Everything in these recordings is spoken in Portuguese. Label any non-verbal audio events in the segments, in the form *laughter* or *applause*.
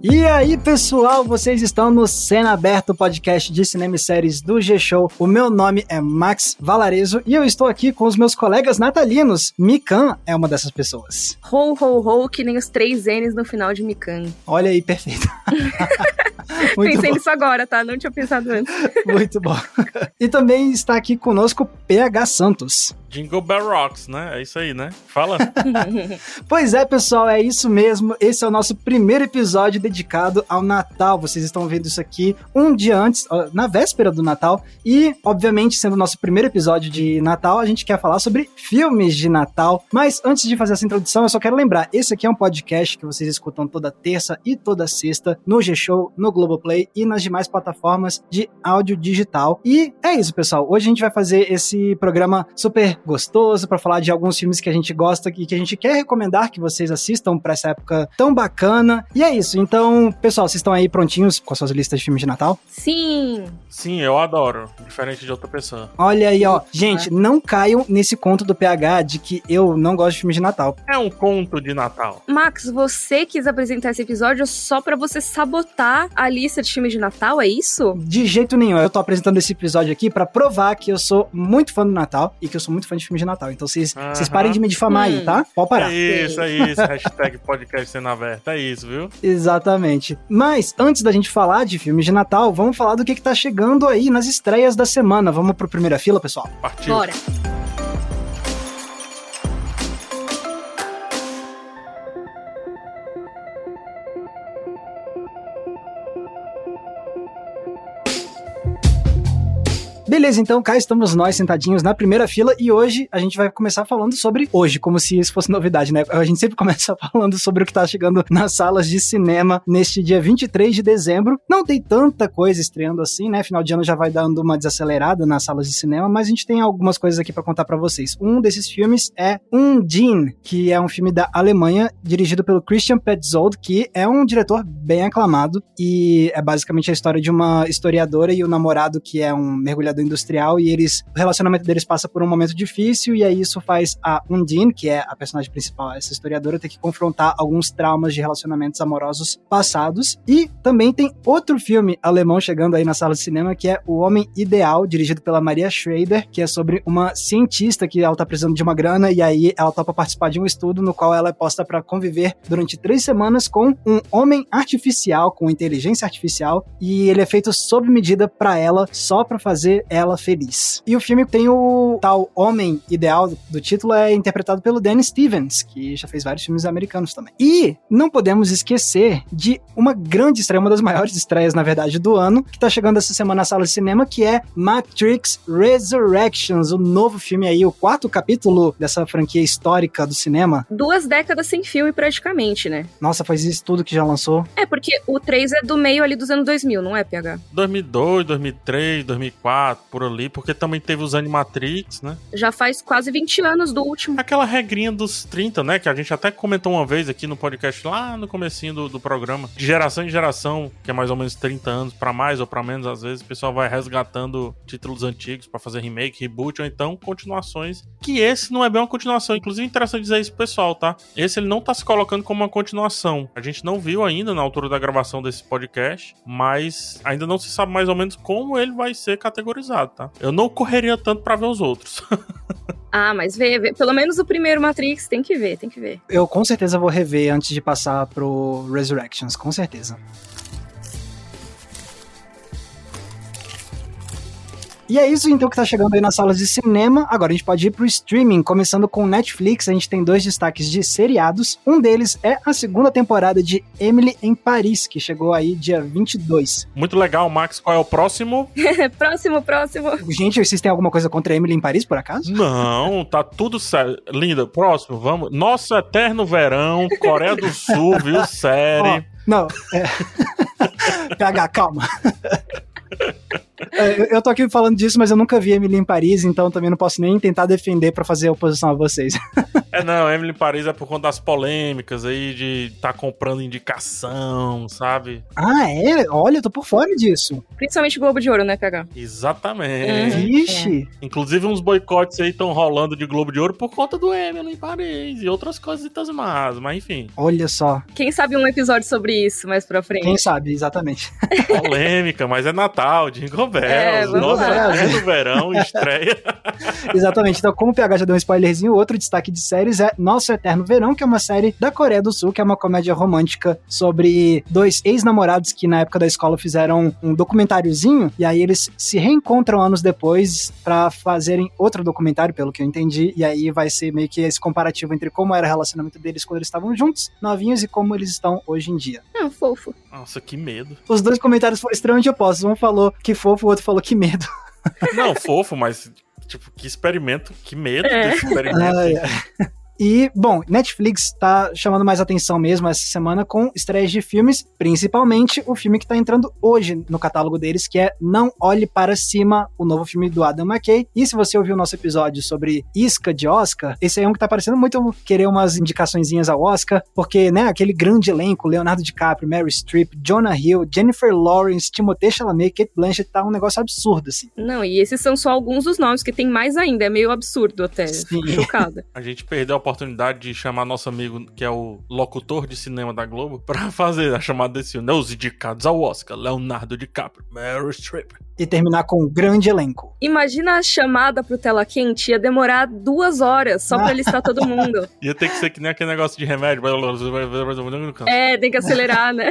E aí, pessoal, vocês estão no Cena Aberto, podcast de cinema e séries do G-Show. O meu nome é Max Valarezo e eu estou aqui com os meus colegas natalinos. Mikan é uma dessas pessoas. Ho, ho, ho, que nem os três N's no final de Mikan. Olha aí, perfeito. *laughs* Pensei bom. nisso agora, tá? Não tinha pensado antes. Muito bom. E também está aqui conosco PH Santos. Jingle Bell Rocks, né? É isso aí, né? Fala. *laughs* pois é, pessoal, é isso mesmo. Esse é o nosso primeiro episódio dedicado ao Natal. Vocês estão vendo isso aqui um dia antes, na véspera do Natal. E, obviamente, sendo o nosso primeiro episódio de Natal, a gente quer falar sobre filmes de Natal. Mas antes de fazer essa introdução, eu só quero lembrar: esse aqui é um podcast que vocês escutam toda terça e toda sexta no G-Show, no Globoplay e nas demais plataformas de áudio digital. E é isso, pessoal. Hoje a gente vai fazer esse programa super gostoso para falar de alguns filmes que a gente gosta e que a gente quer recomendar que vocês assistam para essa época tão bacana. E é isso. Então, pessoal, vocês estão aí prontinhos com as suas listas de filmes de Natal? Sim. Sim, eu adoro, diferente de outra pessoa. Olha aí, ó. Gente, não caiam nesse conto do PH de que eu não gosto de filmes de Natal. É um conto de Natal. Max, você quis apresentar esse episódio só para você sabotar a lista de filmes de Natal, é isso? De jeito nenhum. Eu tô apresentando esse episódio aqui para provar que eu sou muito fã do Natal e que eu sou muito fã de filmes de Natal. Então vocês uhum. parem de me difamar hum. aí, tá? Pode parar. É isso, é isso. Hashtag podcast sendo aberto. É isso, viu? Exatamente. Mas antes da gente falar de filmes de Natal, vamos falar do que, que tá chegando aí nas estreias da semana. Vamos pro primeira fila, pessoal? Partiu. Bora. Beleza, então cá estamos nós sentadinhos na primeira fila e hoje a gente vai começar falando sobre hoje, como se isso fosse novidade, né? A gente sempre *laughs* começa falando sobre o que tá chegando nas salas de cinema neste dia 23 de dezembro. Não tem tanta coisa estreando assim, né? Final de ano já vai dando uma desacelerada nas salas de cinema, mas a gente tem algumas coisas aqui para contar para vocês. Um desses filmes é Undine, que é um filme da Alemanha dirigido pelo Christian Petzold, que é um diretor bem aclamado e é basicamente a história de uma historiadora e o namorado que é um mergulhador industrial e eles o relacionamento deles passa por um momento difícil e aí isso faz a Undine, que é a personagem principal, essa historiadora, ter que confrontar alguns traumas de relacionamentos amorosos passados. E também tem outro filme alemão chegando aí na sala de cinema que é O Homem Ideal, dirigido pela Maria Schrader, que é sobre uma cientista que ela tá precisando de uma grana e aí ela topa participar de um estudo no qual ela é posta para conviver durante três semanas com um homem artificial, com inteligência artificial, e ele é feito sob medida para ela só para fazer ela feliz. E o filme tem o tal homem ideal do título é interpretado pelo Danny Stevens, que já fez vários filmes americanos também. E não podemos esquecer de uma grande estreia, uma das maiores estreias, na verdade, do ano, que tá chegando essa semana na sala de cinema, que é Matrix Resurrections, o novo filme aí, o quarto capítulo dessa franquia histórica do cinema. Duas décadas sem filme, praticamente, né? Nossa, faz isso tudo que já lançou. É, porque o 3 é do meio ali dos anos 2000, não é, PH? 2002, 2003, 2004, por ali, porque também teve os Animatrix, né? Já faz quase 20 anos do último. Aquela regrinha dos 30, né? Que a gente até comentou uma vez aqui no podcast, lá no comecinho do, do programa. De geração em geração, que é mais ou menos 30 anos, para mais ou para menos, às vezes, o pessoal vai resgatando títulos antigos para fazer remake, reboot, ou então continuações. Que esse não é bem uma continuação. Inclusive, é interessante dizer isso pro pessoal, tá? Esse ele não tá se colocando como uma continuação. A gente não viu ainda na altura da gravação desse podcast, mas ainda não se sabe mais ou menos como ele vai ser categorizado tá? Eu não correria tanto para ver os outros. *laughs* ah, mas vê, vê, pelo menos o primeiro Matrix tem que ver, tem que ver. Eu com certeza vou rever antes de passar pro Resurrections, com certeza. E é isso então que tá chegando aí nas salas de cinema. Agora a gente pode ir pro streaming, começando com Netflix. A gente tem dois destaques de seriados. Um deles é a segunda temporada de Emily em Paris, que chegou aí dia 22. Muito legal, Max. Qual é o próximo? *laughs* próximo, próximo. Gente, vocês têm alguma coisa contra Emily em Paris, por acaso? Não, tá tudo certo. Linda, próximo, vamos. Nosso Eterno Verão, Coreia do Sul, *laughs* viu? Série. Não, é... *laughs* PH, calma. É, eu, tô aqui falando disso, mas eu nunca vi Emily em Paris, então também não posso nem tentar defender pra fazer oposição a vocês. *laughs* É, não, Emily em Paris é por conta das polêmicas aí de tá comprando indicação, sabe? ah, é? Olha, eu tô por fora disso. Principalmente Globo de Ouro, né, PH? Exatamente. Uhum. Vixe. Inclusive uns boicotes aí estão rolando de Globo de Ouro por conta do Emily em Paris e outras coisitas más, mas enfim, Olha só. Quem sabe um episódio sobre isso mais pra frente. Quem sabe, exatamente. polêmica, mas é Natal, Jingle É, é do verão, estreia. *laughs* Exatamente. Então, como o PH já deu um spoilerzinho, outro destaque de séries é Nosso Eterno Verão, que é uma série da Coreia do Sul, que é uma comédia romântica sobre dois ex-namorados que na época da escola fizeram um documentáriozinho, e aí eles se reencontram anos depois pra fazerem outro documentário, pelo que eu entendi, e aí vai ser meio que esse comparativo entre como era o relacionamento deles quando eles estavam juntos, novinhos, e como eles estão hoje em dia. Ah, fofo. Nossa, que medo. Os dois comentários foram extremamente opostos. Um falou que fofo, o outro falou que medo. Não, fofo, mas tipo, que experimento, que medo É. desse experimento. *laughs* Ai, ai. E, bom, Netflix tá chamando mais atenção mesmo essa semana com estreias de filmes, principalmente o filme que tá entrando hoje no catálogo deles, que é Não Olhe Para Cima, o novo filme do Adam McKay. E se você ouviu o nosso episódio sobre isca de Oscar, esse aí é um que tá parecendo muito querer umas indicaçõezinhas ao Oscar, porque, né, aquele grande elenco, Leonardo DiCaprio, Mary Streep, Jonah Hill, Jennifer Lawrence, Timothée Chalamet, Kate Blanchett, tá um negócio absurdo, assim. Não, e esses são só alguns dos nomes, que tem mais ainda. É meio absurdo até. Sim. Chocada. *laughs* A gente perdeu a oportunidade de chamar nosso amigo, que é o locutor de cinema da Globo, *laughs* pra fazer a chamada desse filme. né? Os indicados ao Oscar, Leonardo DiCaprio, Meryl Streep. E terminar com um grande elenco. Imagina a chamada pro tela quente, ia demorar duas horas só pra listar todo mundo. *laughs* Ia ter que ser que nem aquele negócio de remédio. É, tem que acelerar, né?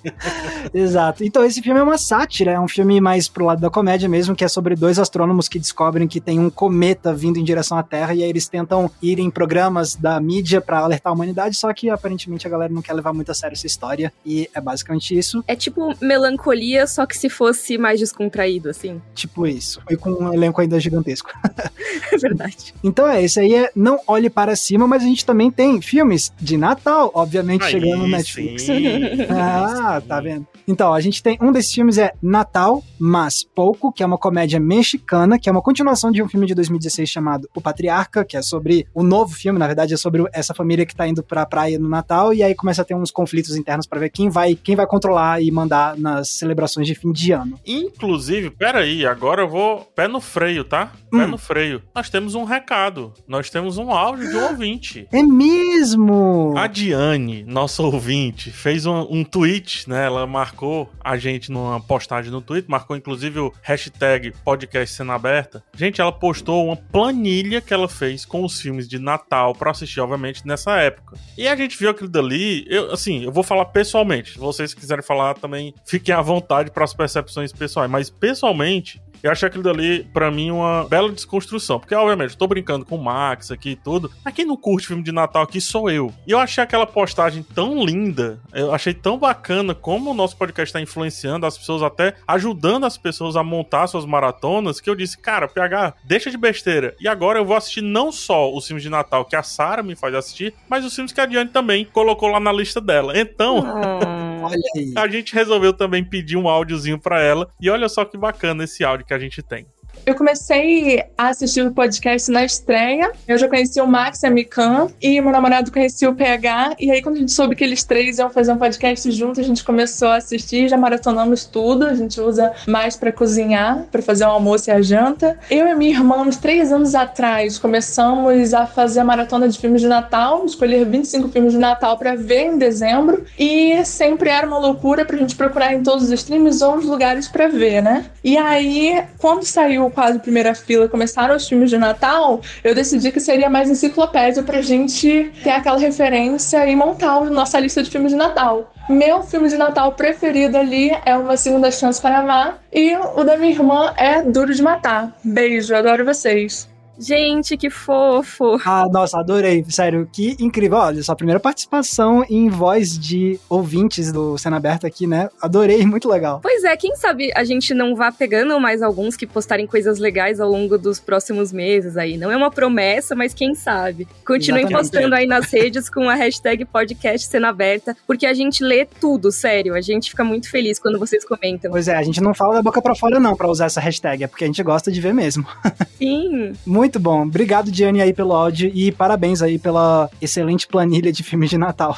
*laughs* Exato. Então esse filme é uma sátira, é um filme mais pro lado da comédia mesmo, que é sobre dois astrônomos que descobrem que tem um cometa vindo em direção à Terra e aí eles tentam ir em programas da mídia pra alertar a humanidade, só que aparentemente a galera não quer levar muito a sério essa história e é basicamente isso, É tipo melancolia, só que se fosse mais descontraído, assim. tipo isso. E com um elenco ainda gigantesco. *laughs* *laughs* É verdade. Então é, esse aí é Não Olhe Para Cima, mas a gente também tem filmes de Natal, obviamente Aí, chegando no Netflix. *laughs* sim. Ah, tá vendo? Então, a gente tem um desses filmes é Natal, mas pouco, que é uma comédia mexicana, que é uma continuação de um filme de 2016 chamado O Patriarca, que é sobre o novo filme, na verdade é sobre essa família que tá indo pra praia no Natal e aí começa a ter uns conflitos internos pra ver quem vai, quem vai controlar e mandar nas celebrações de fim de ano. Inclusive, peraí, agora eu vou. Pé no freio, tá? Pé Hum. no freio. Nós temos um recado. Nós temos um áudio de um ouvinte. É mesmo! A Diane, nossa ouvinte, fez um, um tweet, né? Ela marcou a gente numa postagem no Twitter, marcou inclusive o hashtag podcast cena aberta. Gente, ela postou uma planilha que ela fez com os filmes de Natal pra assistir, obviamente, nessa época. E a gente viu aquilo dali, eu, assim, eu vou falar pessoalmente. Se vocês quiserem falar também, fiquem à vontade para as percepções pessoais. Mas pessoalmente, eu achei aquilo dali, pra mim, uma bela desconstrução. Porque, obviamente, eu tô brincando com o Max aqui e tudo. Mas quem não curte filme de Natal aqui sou eu. E eu achei aquela postagem tão linda. Eu achei tão bacana como o nosso podcast tá influenciando as pessoas, até ajudando as pessoas a montar suas maratonas. Que eu disse, cara, PH, deixa de besteira. E agora eu vou assistir não só os filmes de Natal que a Sara me faz assistir, mas os filmes que a Diane também colocou lá na lista dela. Então. *laughs* Olha aí. A gente resolveu também pedir um áudiozinho pra ela. E olha só que bacana esse áudio que a gente tem. Eu comecei a assistir o podcast na estreia. Eu já conheci o Max e a Mikan. E meu namorado conhecia o PH. E aí, quando a gente soube que eles três iam fazer um podcast junto, a gente começou a assistir. Já maratonamos tudo. A gente usa mais pra cozinhar, pra fazer o almoço e a janta. Eu e minha irmã, uns três anos atrás, começamos a fazer a maratona de filmes de Natal. Escolher 25 filmes de Natal pra ver em dezembro. E sempre era uma loucura pra gente procurar em todos os streams ou os lugares pra ver, né? E aí, quando saiu quase primeira fila, começaram os filmes de Natal, eu decidi que seria mais enciclopédia pra gente ter aquela referência e montar a nossa lista de filmes de Natal. Meu filme de Natal preferido ali é Uma Segunda Chance para Amar e o da minha irmã é Duro de Matar. Beijo, adoro vocês. Gente, que fofo. Ah, nossa, adorei. Sério, que incrível. Olha, sua primeira participação em voz de ouvintes do Cena Aberta aqui, né? Adorei, *laughs* muito legal. Pois é, quem sabe a gente não vá pegando mais alguns que postarem coisas legais ao longo dos próximos meses aí. Não é uma promessa, mas quem sabe. Continuem Exatamente. postando aí nas redes com a hashtag podcast Cena Aberta, porque a gente lê tudo, sério. A gente fica muito feliz quando vocês comentam. Pois é, a gente não fala da boca pra fora não pra usar essa hashtag, é porque a gente gosta de ver mesmo. *laughs* Sim. Muito bom. Obrigado, Diane, aí pelo áudio e parabéns aí pela excelente planilha de filmes de Natal.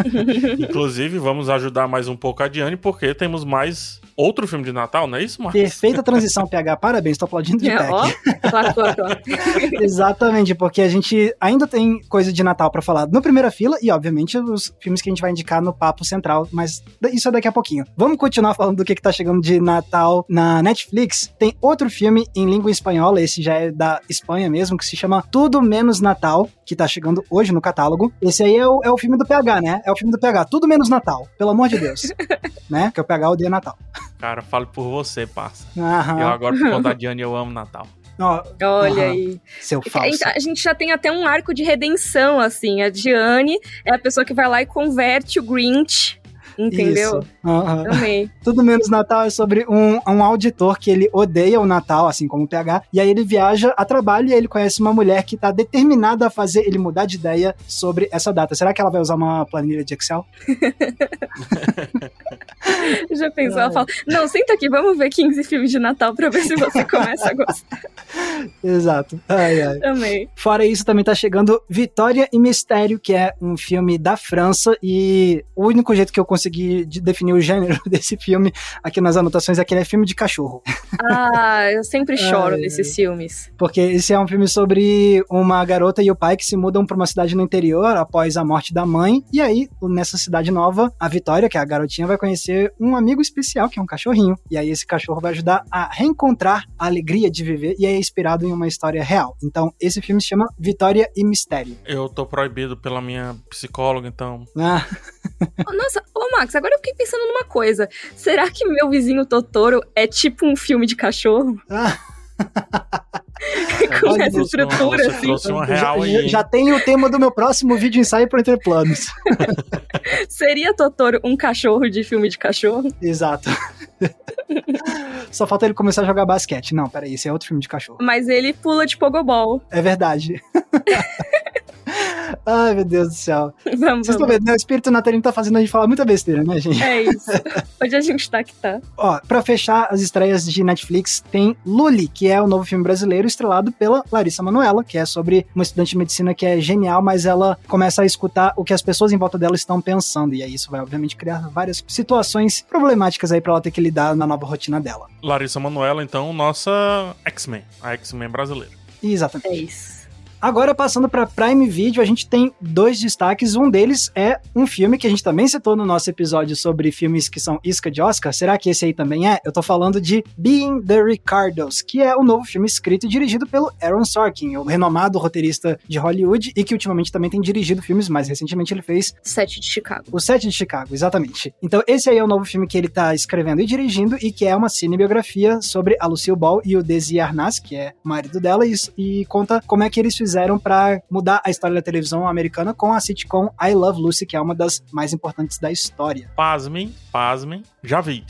*laughs* Inclusive, vamos ajudar mais um pouco a Diane, porque temos mais outro filme de Natal, não é isso, Marcos? Perfeita transição, *laughs* PH. Parabéns, tô aplaudindo de É, pé. ó, claro, claro, claro. Exatamente, porque a gente ainda tem coisa de Natal pra falar no primeira fila e, obviamente, os filmes que a gente vai indicar no papo central, mas isso é daqui a pouquinho. Vamos continuar falando do que, que tá chegando de Natal na Netflix. Tem outro filme em língua espanhola, esse já é da Espanha mesmo, que se chama Tudo Menos Natal, que tá chegando hoje no catálogo. Esse aí é o, é o filme do PH, né? É o filme do PH, Tudo Menos Natal, pelo amor de Deus. *laughs* né? Que o PH odeia Natal. Cara, falo por você, parça. Aham. Eu agora, por conta da *laughs* Diane, eu amo Natal. Ó, Olha Aham. aí. seu A falso. gente- A gente já tem até um arco de redenção, assim. A Diane é a pessoa que vai lá e converte o Grinch. Entendeu? Aham. Amei. *laughs* Tudo Menos Natal é sobre um, um auditor que ele odeia o Natal, assim como o PH, e aí ele viaja a trabalho e aí ele conhece uma mulher que tá determinada a fazer ele mudar de ideia sobre essa data. Será que ela vai usar uma planilha de Excel? *laughs* Já pensou? Ela fala: Não, senta aqui, vamos ver 15 filmes de Natal pra ver se você começa a gostar. *laughs* Exato. Ai, ai. Amei. Fora isso, também tá chegando Vitória e Mistério, que é um filme da França, e o único jeito que eu consegui de definir o gênero *laughs* desse filme aqui nas anotações é que ele é filme de cachorro. Ah, eu sempre *laughs* choro Ai, nesses filmes. Porque esse é um filme sobre uma garota e o pai que se mudam pra uma cidade no interior após a morte da mãe. E aí, nessa cidade nova, a Vitória, que é a garotinha, vai conhecer um amigo especial, que é um cachorrinho. E aí, esse cachorro vai ajudar a reencontrar a alegria de viver e é inspirado em uma história real. Então, esse filme se chama Vitória e Mistério. Eu tô proibido pela minha psicóloga, então. Ah, Nossa, ô Max, agora eu fiquei pensando numa coisa. Será que meu vizinho Totoro é tipo um filme de cachorro? *laughs* ah, Com Olha, essa estrutura, assim. uma já, real aí. já, hein? já tem o tema do meu próximo vídeo ensaio para Entre Planos. *laughs* Seria Totoro um cachorro de filme de cachorro? Exato. *laughs* Só falta ele começar a jogar basquete. Não, peraí, esse é outro filme de cachorro. Mas ele pula de pogobol. É verdade. Ai, meu Deus do céu. Vamos, Vocês estão vendo, né? O espírito natalino tá fazendo a gente falar muita besteira, né, gente? É isso. Onde a gente tá que tá. Ó, pra fechar as estreias de Netflix, tem Lully, que é o novo filme brasileiro estrelado pela Larissa Manoela, que é sobre uma estudante de medicina que é genial, mas ela começa a escutar o que as pessoas em volta dela estão pensando. E aí isso vai, obviamente, criar várias situações problemáticas aí pra ela ter que lidar na nova rotina dela. Larissa Manoela, então, nossa X-Men. A X-Men brasileira. Exatamente. É isso. Agora, passando para Prime Video, a gente tem dois destaques. Um deles é um filme que a gente também citou no nosso episódio sobre filmes que são isca de Oscar. Será que esse aí também é? Eu tô falando de Being the Ricardos, que é o novo filme escrito e dirigido pelo Aaron Sorkin, o renomado roteirista de Hollywood e que ultimamente também tem dirigido filmes. Mais recentemente ele fez Sete de Chicago. o Sete de Chicago, exatamente. Então, esse aí é o novo filme que ele tá escrevendo e dirigindo e que é uma cinebiografia sobre a Lucille Ball e o Desi Arnaz, que é o marido dela, e, e conta como é que eles fizeram pra mudar a história da televisão americana com a sitcom I Love Lucy, que é uma das mais importantes da história. Pasmem, pasmem, já vi.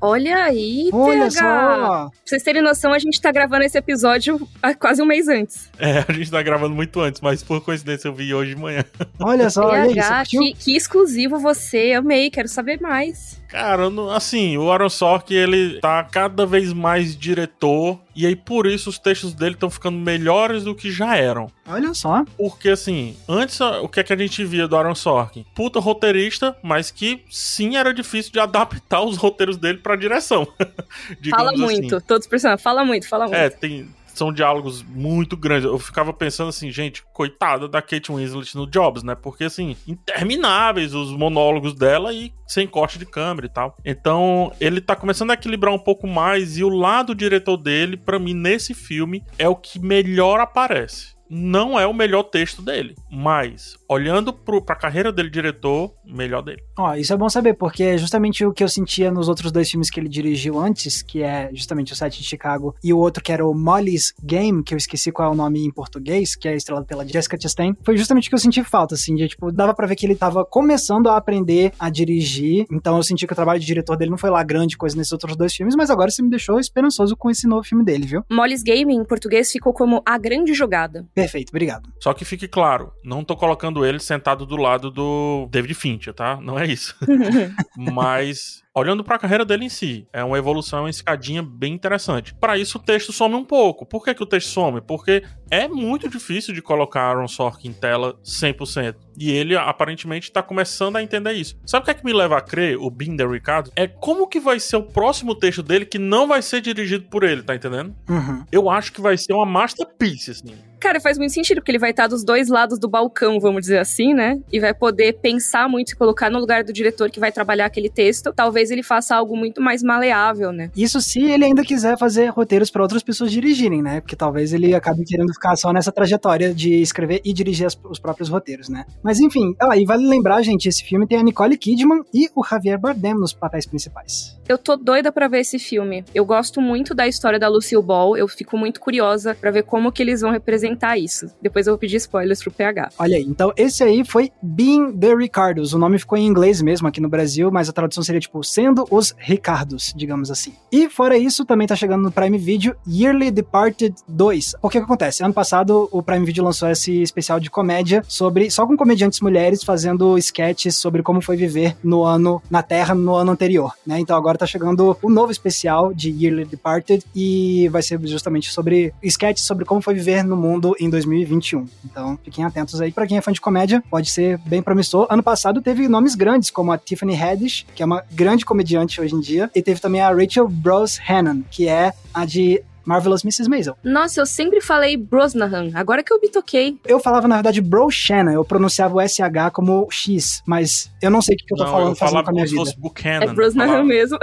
Olha aí, Olha PH. só! Pra vocês terem noção, a gente tá gravando esse episódio há quase um mês antes. É, a gente tá gravando muito antes, mas por coincidência eu vi hoje de manhã. Olha só, olha isso. PH, que, que exclusivo você. Amei, quero saber mais. Cara, assim, o Aaron Sorkin, ele tá cada vez mais diretor, e aí por isso os textos dele estão ficando melhores do que já eram. Olha só. Porque, assim, antes o que é que a gente via do Aaron Sorkin? Puta roteirista, mas que sim era difícil de adaptar os roteiros dele pra direção. *laughs* Fala assim. muito, todos os personagens. Fala muito, fala muito. É, tem, são diálogos muito grandes. Eu ficava pensando assim, gente, coitada da Kate Winslet no Jobs, né? Porque, assim, intermináveis os monólogos dela e sem corte de câmera e tal. Então, ele tá começando a equilibrar um pouco mais e o lado diretor dele, pra mim, nesse filme, é o que melhor aparece. Não é o melhor texto dele, mas olhando pro, pra carreira dele diretor, melhor dele. Ó, isso é bom saber, porque é justamente o que eu sentia nos outros dois filmes que ele dirigiu antes, que é justamente o Sete de Chicago e o outro que era o Molly's Game, que eu esqueci qual é o nome em português, que é estrelado pela Jessica Chastain. Foi justamente o que eu senti falta, assim, de tipo, dava pra ver que ele tava começando a aprender a dirigir, então eu senti que o trabalho de diretor dele não foi lá grande coisa nesses outros dois filmes, mas agora você me deixou esperançoso com esse novo filme dele, viu? Molly's Game, em português, ficou como A Grande Jogada. Perfeito, obrigado. Só que fique claro, não tô colocando ele sentado do lado do David Fincher, tá? Não é isso. *laughs* Mas olhando para a carreira dele em si, é uma evolução, uma escadinha bem interessante. Para isso o texto some um pouco. Por que, que o texto some? Porque é muito difícil de colocar Aaron Sorkin em tela 100%. E ele aparentemente está começando a entender isso. Sabe o que é que me leva a crer, o Binder Ricardo? É como que vai ser o próximo texto dele que não vai ser dirigido por ele, tá entendendo? Uhum. Eu acho que vai ser uma masterpiece, assim. Cara, faz muito sentido, porque ele vai estar dos dois lados do balcão, vamos dizer assim, né? E vai poder pensar muito e colocar no lugar do diretor que vai trabalhar aquele texto. Talvez ele faça algo muito mais maleável, né? Isso se ele ainda quiser fazer roteiros para outras pessoas dirigirem, né? Porque talvez ele acabe querendo ficar só nessa trajetória de escrever e dirigir as, os próprios roteiros, né? Mas enfim, ah, e vale lembrar, gente, esse filme tem a Nicole Kidman e o Javier Bardem nos papéis principais. Eu tô doida para ver esse filme. Eu gosto muito da história da Lucille Ball, eu fico muito curiosa para ver como que eles vão representar isso. Depois eu vou pedir spoilers pro PH. Olha aí, então esse aí foi Being the Ricardos. O nome ficou em inglês mesmo aqui no Brasil, mas a tradução seria tipo Sendo os Ricardos, digamos assim. E fora isso, também tá chegando no Prime Video Yearly Departed 2. O que que acontece? Ano passado o Prime Video lançou esse especial de comédia sobre só com comediantes mulheres fazendo sketches sobre como foi viver no ano na Terra no ano anterior, né? Então agora tá chegando o novo especial de Yearly Departed e vai ser justamente sobre sketches sobre como foi viver no mundo em 2021. Então fiquem atentos aí para quem é fã de comédia, pode ser bem promissor. Ano passado teve nomes grandes como a Tiffany Haddish, que é uma grande comediante hoje em dia, e teve também a Rachel Brosnahan, que é a de Marvelous Mrs. Maisel. Nossa, eu sempre falei Brosnahan, agora que eu me toquei. Eu falava, na verdade, Bro Shannon, eu pronunciava o SH como X, mas eu não sei o que, que eu tô Não, falando eu fazendo com a minha vida. fosse Buchanan. É Brosnahan mesmo.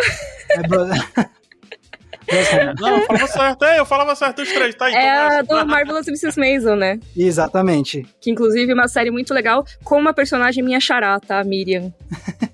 É Bro... *laughs* *laughs* Brosnahan. Não, eu falava certo. É, eu falava certo os três. Tá aí. É a do Marvelous Mrs. Maisel, né? Exatamente. Que inclusive é uma série muito legal, com uma personagem minha xará, tá? A Miriam. *laughs*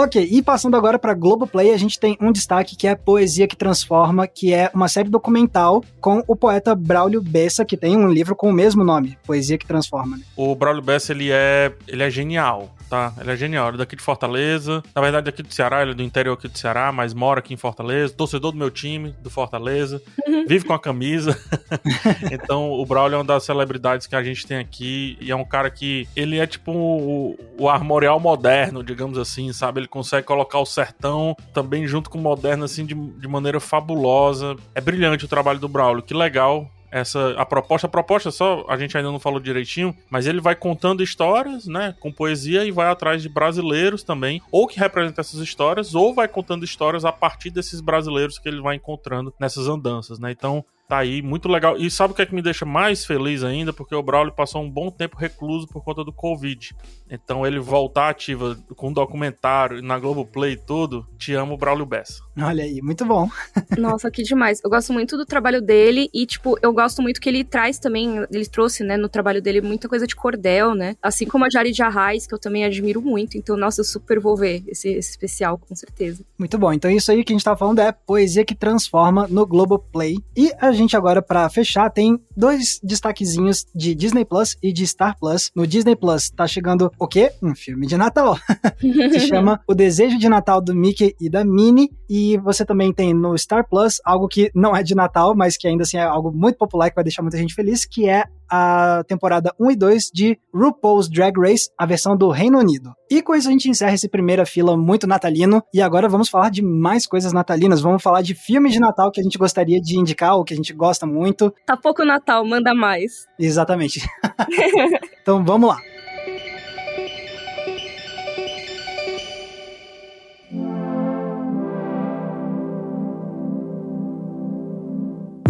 Ok, e passando agora para Globoplay, a gente tem um destaque que é Poesia que Transforma, que é uma série documental com o poeta Braulio Bessa, que tem um livro com o mesmo nome, Poesia que Transforma. né? O Braulio Bessa, ele é, ele é genial, tá? Ele é genial. Ele é daqui de Fortaleza. Na verdade, daqui do Ceará. Ele é do interior aqui do Ceará, mas mora aqui em Fortaleza. Torcedor do meu time, do Fortaleza. Vive com a camisa. *laughs* então, o Braulio é uma das celebridades que a gente tem aqui. E é um cara que... Ele é tipo o, o armorial moderno, digamos assim, sabe? Ele consegue colocar o sertão também junto com o moderno, assim, de, de maneira fabulosa. É brilhante o trabalho do Braulio. Que legal essa a proposta, a proposta só a gente ainda não falou direitinho, mas ele vai contando histórias, né, com poesia e vai atrás de brasileiros também, ou que representam essas histórias, ou vai contando histórias a partir desses brasileiros que ele vai encontrando nessas andanças, né? Então, tá aí, muito legal. E sabe o que é que me deixa mais feliz ainda? Porque o Braulio passou um bom tempo recluso por conta do Covid. Então, ele voltar ativa com um documentário na Globoplay e tudo, te amo, Braulio Bessa. Olha aí, muito bom. *laughs* Nossa, que demais. Eu gosto muito do trabalho dele e, tipo, eu gosto muito que ele traz também, ele trouxe, né, no trabalho dele muita coisa de cordel, né? Assim como a Jari de Arraes, que eu também admiro muito. Então, nossa, eu super vou ver esse, esse especial, com certeza. Muito bom. Então isso aí que a gente tá falando é Poesia que Transforma no Globoplay. E a gente agora, pra fechar, tem dois destaquezinhos de Disney Plus e de Star Plus. No Disney Plus tá chegando o quê? Um filme de Natal. *laughs* Se chama O Desejo de Natal do Mickey e da Minnie. E você também tem no Star Plus algo que não é de Natal, mas que ainda assim é algo muito popular que vai deixar muita gente feliz, que é a temporada 1 e 2 de RuPaul's Drag Race, a versão do Reino Unido. E com isso a gente encerra esse primeira fila muito natalino. E agora vamos falar de mais coisas natalinas. Vamos falar de filmes de Natal que a gente gostaria de indicar, ou que a gente gosta muito. Tá pouco Natal, manda mais. Exatamente. *laughs* então vamos lá.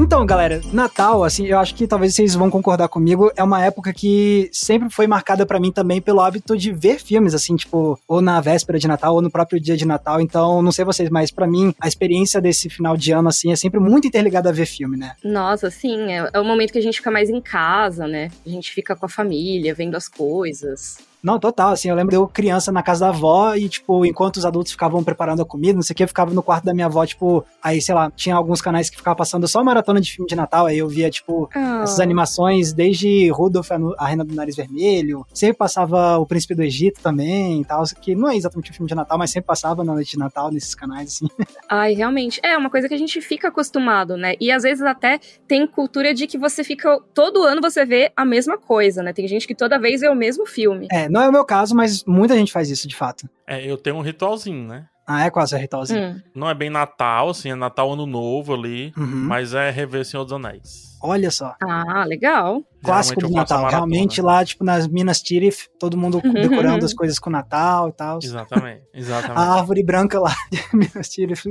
Então, galera, Natal, assim, eu acho que talvez vocês vão concordar comigo, é uma época que sempre foi marcada para mim também pelo hábito de ver filmes, assim, tipo, ou na véspera de Natal, ou no próprio dia de Natal. Então, não sei vocês, mas para mim, a experiência desse final de ano, assim, é sempre muito interligada a ver filme, né? Nossa, sim, é, é o momento que a gente fica mais em casa, né? A gente fica com a família, vendo as coisas. Não, total, assim, eu lembro de eu criança na casa da avó e, tipo, enquanto os adultos ficavam preparando a comida, não sei o que, eu ficava no quarto da minha avó, tipo, aí, sei lá, tinha alguns canais que ficavam passando só maratona de filme de Natal, aí eu via, tipo, Ah. essas animações, desde Nu- a Reina do Nariz Vermelho, sempre passava O Príncipe do Egito também e tal, que não é exatamente um filme de Natal, mas sempre passava na noite de Natal nesses canais, assim. *laughs* Ai, realmente. É uma coisa que a gente fica acostumado, né? E às vezes até tem cultura de que você fica. Todo ano você vê a mesma coisa, né? Tem gente que toda vez vê o mesmo filme. É, não é o meu caso, mas muita gente faz isso, de fato. É, eu tenho um ritualzinho, né? Ah, é quase a ritualzinho. Hum. Não é bem Natal, assim, é Natal Ano Novo ali, Uhum. mas é rever Senhor dos Anéis. Olha só. Ah, legal. Clássico do Natal. maratona. Realmente lá, tipo, nas Minas Tirith, todo mundo decorando as coisas com o Natal e tal. Exatamente, *laughs* exatamente. A árvore branca lá de *laughs* Minas Tirith.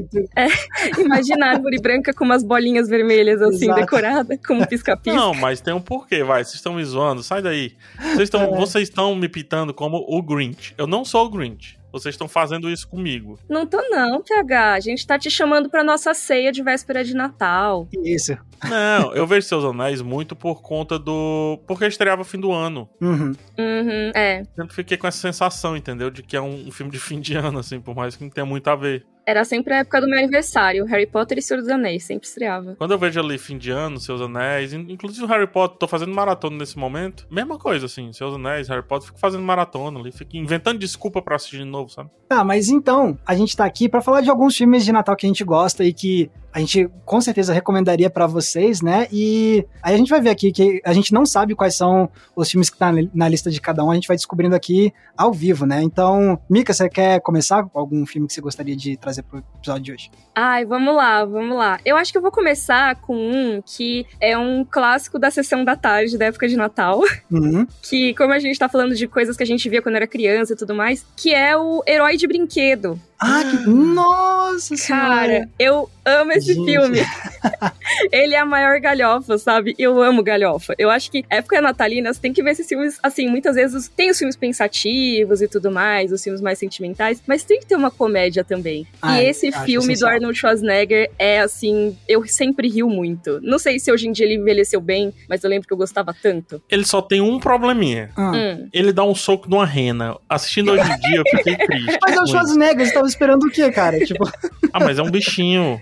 Imagina a árvore branca com umas bolinhas vermelhas assim, Exato. decorada, como pisca-pisca. Não, mas tem um porquê, vai. Vocês estão me zoando, sai daí. Vocês estão É. vocês estão me pitando como o Grinch. Eu não sou o Grinch. Vocês estão fazendo isso comigo. Não tô não, PH. A gente tá te chamando pra nossa ceia de véspera de Natal. Isso. Não, eu vejo Seus Anéis muito por conta do. Porque estreava fim do ano. Uhum. Uhum, é. Sempre fiquei com essa sensação, entendeu? De que é um, um filme de fim de ano, assim, por mais que não tenha muito a ver. Era sempre a época do meu aniversário. Harry Potter e Senhor dos Anéis, sempre estreava. Quando eu vejo ali fim de ano, Seus Anéis, in- inclusive o Harry Potter, tô fazendo maratona nesse momento. Mesma coisa, assim, Seus Anéis, Harry Potter, fico fazendo maratona ali, fico inventando desculpa pra assistir de novo, sabe? Tá, mas então, a gente tá aqui pra falar de alguns filmes de Natal que a gente gosta e que a gente com certeza recomendaria pra vocês, né? E aí a gente vai ver aqui que a gente não sabe quais são os filmes que tá na lista de cada um, a gente vai descobrindo aqui ao vivo, né? Então, Mika, você quer começar com algum filme que você gostaria de trazer pro episódio de hoje? Ai, vamos lá, vamos lá. Eu acho que eu vou começar com um que é um clássico da sessão da tarde, da época de Natal. Uhum. *laughs* Que, como a gente tá falando de coisas que a gente via quando era criança e tudo mais, que é o Herói de Brinquedo. Ah, que... Nossa Cara, senhora! eu amo esse Gente. filme. *laughs* Ele é a maior galhofa, sabe? Eu amo galhofa. Eu acho que época natalina, você tem que ver esses filmes, assim, muitas vezes tem os filmes pensativos e tudo mais, os filmes mais sentimentais, mas tem que ter uma comédia também. Ai, e esse acho filme do. Arnold Schwarzenegger é, assim, eu sempre rio muito. Não sei se hoje em dia ele envelheceu bem, mas eu lembro que eu gostava tanto. Ele só tem um probleminha. Ah. Hum. Ele dá um soco numa rena. Assistindo hoje em dia, eu fiquei triste. Mas é o. Schwarzenegger, você tava esperando o quê, cara? Tipo, Ah, mas é um bichinho.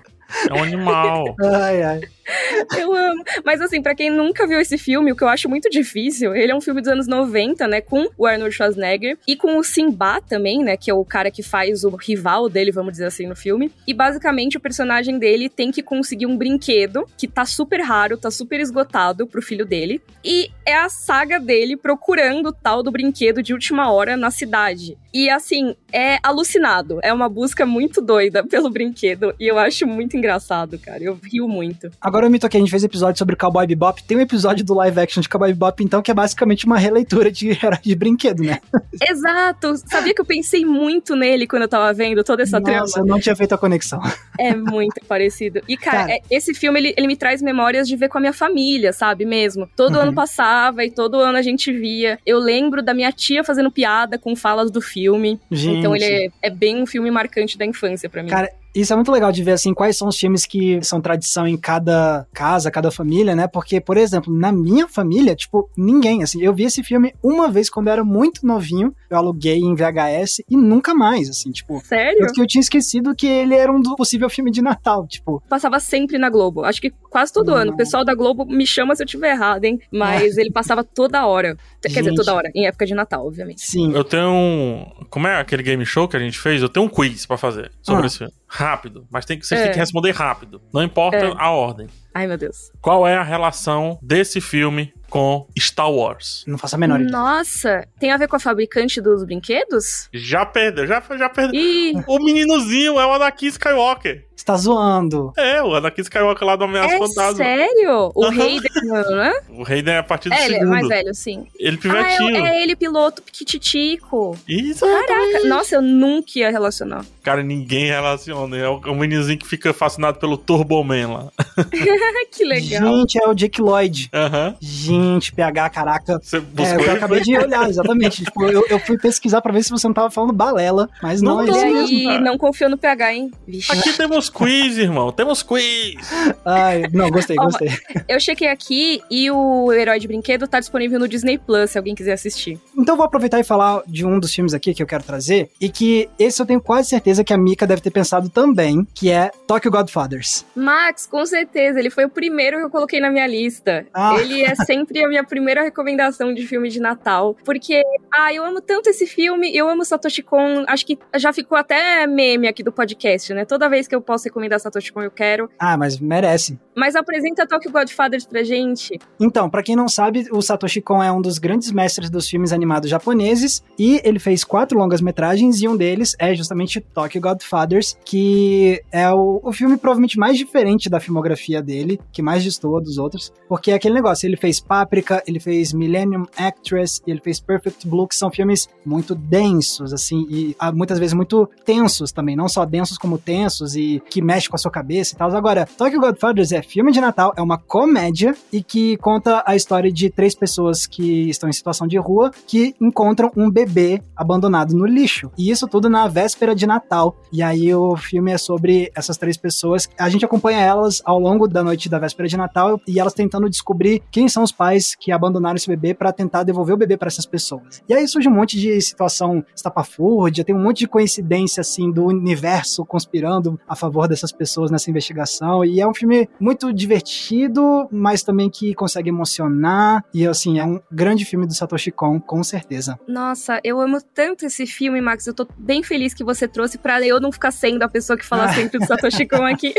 É um animal. ai, ai. *laughs* Eu amo. Mas assim, pra quem nunca viu esse filme, o que eu acho muito difícil, ele é um filme dos anos 90, né, com o Arnold Schwarzenegger e com o Simba também, né, que é o cara que faz o rival dele, vamos dizer assim, no filme. E basicamente o personagem dele tem que conseguir um brinquedo que tá super raro, tá super esgotado pro filho dele. E é a saga dele procurando o tal do brinquedo de última hora na cidade. E assim, é alucinado. É uma busca muito doida pelo brinquedo. E eu acho muito engraçado, cara. Eu rio muito. Agora eu me toquei, a gente fez episódio sobre Cowboy Bebop. Tem um episódio do live action de Cowboy Bebop, então, que é basicamente uma releitura de *laughs* herói de brinquedo, né? *laughs* Exato! Sabia que eu pensei muito nele quando eu tava vendo toda essa Nossa, trama? eu não tinha feito a conexão. *laughs* É muito parecido. E, cara, Cara. é- esse filme, ele, ele me traz memórias de ver com a minha família, sabe? Mesmo. Todo Uhum. ano passava e todo ano a gente via. Eu lembro da minha tia fazendo piada com falas do filme. Gente. Então ele é, é bem um filme marcante da infância pra mim. Cara, Isso é muito legal de ver, assim, quais são os filmes que são tradição em cada casa, cada família, né? Porque, por exemplo, na minha família, tipo, ninguém, assim, eu vi esse filme uma vez quando eu era muito novinho, eu aluguei em VHS e nunca mais, assim, tipo. Sério? Porque eu tinha esquecido que ele era um do possível filme de Natal, tipo. Passava sempre na Globo. Acho que quase todo Hum. ano. O pessoal da Globo me chama se eu tiver errado, hein? Mas ele passava toda hora. Quer dizer, Gente. toda hora. Em época de Natal, obviamente. Sim. Eu tenho um. Como é aquele game show que a gente fez? Eu tenho um quiz pra fazer sobre Ah. esse filme. Rápido. Mas tem que, vocês É. têm que responder rápido. Não importa É. a ordem. Ai, meu Deus. Qual é a relação desse filme com Star Wars? Não faço a menor ideia. Nossa, tem a ver com a fabricante dos brinquedos? Já perdeu, já, já perdeu. Ih, O meninozinho é o Anakin Skywalker. Você tá zoando. É, o Anakin Skywalker lá do Ameaça é Fantasma. sério? O Aham. Hayden, não é? O Hayden é a partir do É, ele é segundo. mais velho, sim. Ele Ah, pivetinho. é, é ele, piloto piquititico. Isso. Caraca, nossa, eu nunca ia relacionar. Cara, ninguém relaciona. É o, é o meninozinho que fica fascinado pelo Turbo Man lá. *laughs* que legal. Gente, é o Jake Lloyd. Aham. Gente, PH, caraca. Você É, buscou eu ele? acabei de olhar, exatamente. tipo, eu, eu fui pesquisar pra ver se você não tava falando balela, mas não, Não é isso mesmo. cara. não confio no PH, hein? Vixe. Aqui temos quiz, irmão. Temos quiz. Ai, não, gostei, *laughs* Ó, gostei. Eu chequei aqui e o Herói de Brinquedo tá disponível no Disney Plus, se alguém quiser assistir. Então vou aproveitar e falar de um dos filmes aqui que eu quero trazer, e que esse eu tenho quase certeza que a Mika deve ter pensado também, que é Tokyo Godfathers. Max, com certeza, ele foi o primeiro que eu coloquei na minha lista. Ah. Ele é *laughs* sempre a minha primeira recomendação de filme de Natal. Porque, ah, eu amo tanto esse filme, eu amo Satoshi Kon. Acho que já ficou até meme aqui do podcast, né? Toda vez que eu posso recomendar Satoshi Kon, eu quero. Ah, mas merece. Mas apresenta Tokyo Godfathers pra gente. Então, pra quem não sabe, o Satoshi Kon é um dos grandes mestres dos filmes animados japoneses e ele fez quatro longas-metragens e um deles é justamente Tokyo Godfathers, que é o, o filme provavelmente mais diferente da filmografia dele, que mais destoa dos outros, porque é aquele negócio, ele fez Ele fez Millennium Actress e ele fez Perfect Blue, que são filmes muito densos, assim, e ah, muitas vezes muito tensos também, não só densos como tensos e que mexe com a sua cabeça e tal. Agora, Tokyo Godfathers é filme de Natal, é uma comédia e que conta a história de três pessoas que estão em situação de rua que encontram um bebê abandonado no lixo. E isso tudo na véspera de Natal. E aí o filme é sobre essas três pessoas. A gente acompanha elas ao longo da noite da véspera de Natal e elas tentando descobrir quem são os pais que abandonaram esse bebê para tentar devolver o bebê para essas pessoas. E aí surge um monte de situação estapafúrdia, tem um monte de coincidência assim do universo conspirando a favor dessas pessoas nessa investigação. E é um filme muito divertido, mas também que consegue emocionar. E assim, é um grande filme do Satoshi Kon, com certeza. Nossa, eu amo tanto esse filme, Max. Eu tô bem feliz que você trouxe pra eu não ficar sendo a pessoa que fala *laughs* sempre do Satoshi Kon aqui.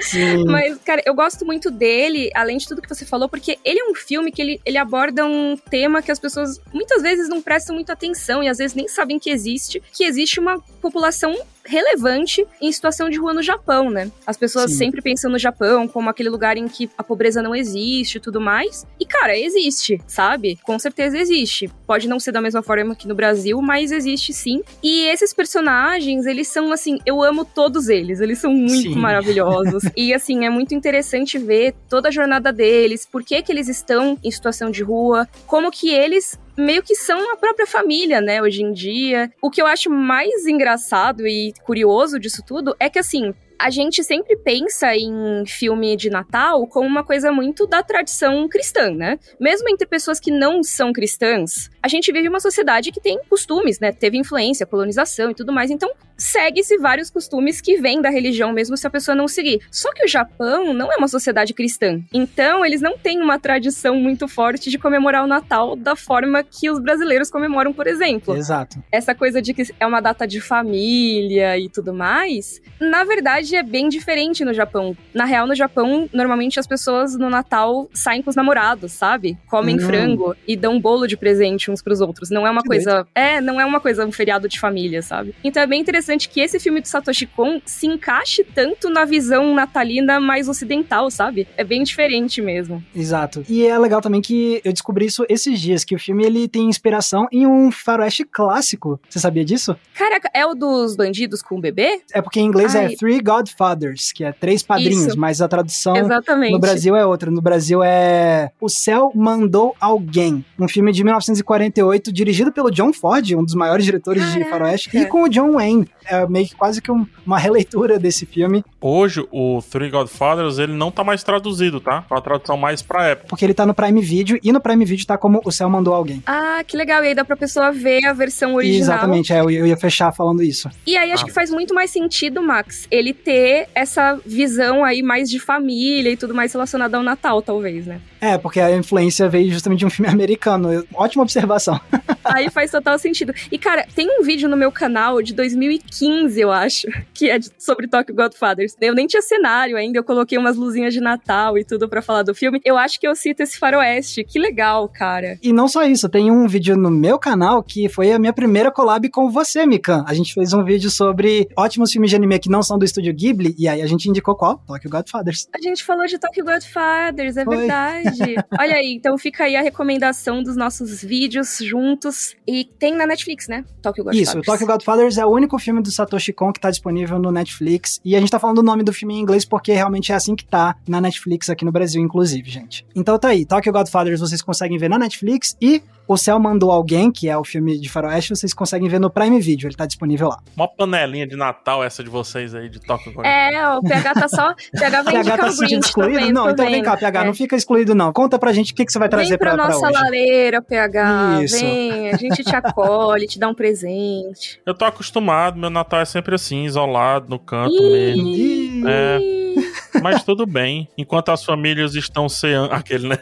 Sim. Mas, cara, eu gosto muito dele, além de tudo que você falou, porque ele é um filme que ele, ele aborda um tema que as pessoas muitas vezes não prestam muita atenção e às vezes nem sabem que existe, que existe uma população relevante em situação de rua no Japão, né? As pessoas Sim. sempre pensam no Japão como aquele lugar em que a pobreza não existe e tudo mais. E, cara, existe, sabe? Com certeza existe. Pode não ser da mesma forma que no Brasil, mas existe sim. E esses personagens, eles são assim, eu amo todos eles. Eles são muito Sim. maravilhosos. *laughs* e assim, é muito interessante ver toda a jornada deles, por que que eles estão em situação de rua, como que eles meio que são a própria família, né, hoje em dia. O que eu acho mais engraçado e curioso disso tudo é que assim, a gente sempre pensa em filme de Natal como uma coisa muito da tradição cristã, né? Mesmo entre pessoas que não são cristãs, a gente vive uma sociedade que tem costumes, né? Teve influência, colonização e tudo mais. Então, segue-se vários costumes que vêm da religião, mesmo se a pessoa não seguir. Só que o Japão não é uma sociedade cristã. Então, eles não têm uma tradição muito forte de comemorar o Natal da forma que os brasileiros comemoram, por exemplo Exato. essa coisa de que é uma data de família e tudo mais, na verdade é bem diferente no Japão. Na real, no Japão, normalmente as pessoas no Natal saem com os namorados, sabe? Comem Hum. frango e dão bolo de presente uns pros outros. Não é uma Que coisa. É, não é uma coisa, um feriado de família, sabe? Então é bem interessante que esse filme do Satoshi Kon se encaixe tanto na visão natalina mais ocidental, sabe? É bem diferente mesmo. Exato. E é legal também que eu descobri isso esses dias, que o filme ele tem inspiração em um faroeste clássico. Você sabia disso? Caraca, é o dos bandidos com o bebê? É porque em inglês Ai. é Three Godfathers, que é três padrinhos, Isso. mas a tradução Exatamente. no Brasil é outra. No Brasil é O Céu Mandou Alguém, um filme de 1948 dirigido pelo John Ford, um dos maiores diretores de Caraca. faroeste, e com o John Wayne. É meio que quase que um- uma releitura desse filme, Hoje, o Three Godfathers, ele não tá mais traduzido, tá? Uma tradução mais pra época. porque ele tá no Prime Video, e no Prime Video tá como O Céu Mandou Alguém. Ah, que legal. E aí dá pra pessoa ver a versão original. Exatamente, é, eu, eu ia fechar falando isso. E aí acho Ah. que faz muito mais sentido, Max, ele ter essa visão aí mais de família e tudo mais relacionado ao Natal, talvez, né? É, porque a influência veio justamente de um filme *laughs* americano. Ótima observação. *laughs* aí faz total sentido. E, cara, tem um vídeo no meu canal de 2015, eu acho, *laughs* que é de- sobre Tokyo Godfathers. Eu nem tinha cenário ainda, eu coloquei umas luzinhas de Natal e tudo pra falar do filme. Eu acho que eu cito esse faroeste. Que legal, cara. E não só isso, tem um vídeo no meu canal que foi a minha primeira collab com você, Mikan. A gente fez um vídeo sobre ótimos filmes de anime que não são do Estúdio estúdio Ghibli, e aí a gente indicou qual? Tokyo Godfathers. A gente falou de Tokyo Godfathers, é Foi. verdade. *laughs* Olha aí, então fica aí a recomendação dos nossos vídeos juntos. E tem na Netflix, né? Tokyo Godfathers. Isso, o Tokyo Godfathers é o único filme do Satoshi Kon que tá disponível no Netflix. E a gente tá falando o nome do filme em inglês porque realmente é assim que tá na Netflix aqui no Brasil, inclusive, gente. Então tá aí, Tokyo Godfathers vocês conseguem ver na Netflix e O Céu Mandou Alguém, que é o filme de faroeste, vocês conseguem ver no Prime Video, ele tá disponível lá. Uma panelinha de Natal essa de vocês aí, de God. É, o PH tá só. PH vai PH tá o se sentindo excluído? vendo, não, então vem cá, PH, É. não fica excluído não. Conta pra gente o que, que você vai trazer Vem pra, pra, pra nossa hoje. lareira, PH. Isso. Vem, a gente te acolhe, te dá um presente. Eu tô acostumado, meu Natal é sempre assim, isolado, no canto Ih. mesmo. Ih, É. Mas tudo bem. Enquanto as famílias estão ceando. Aquele, né?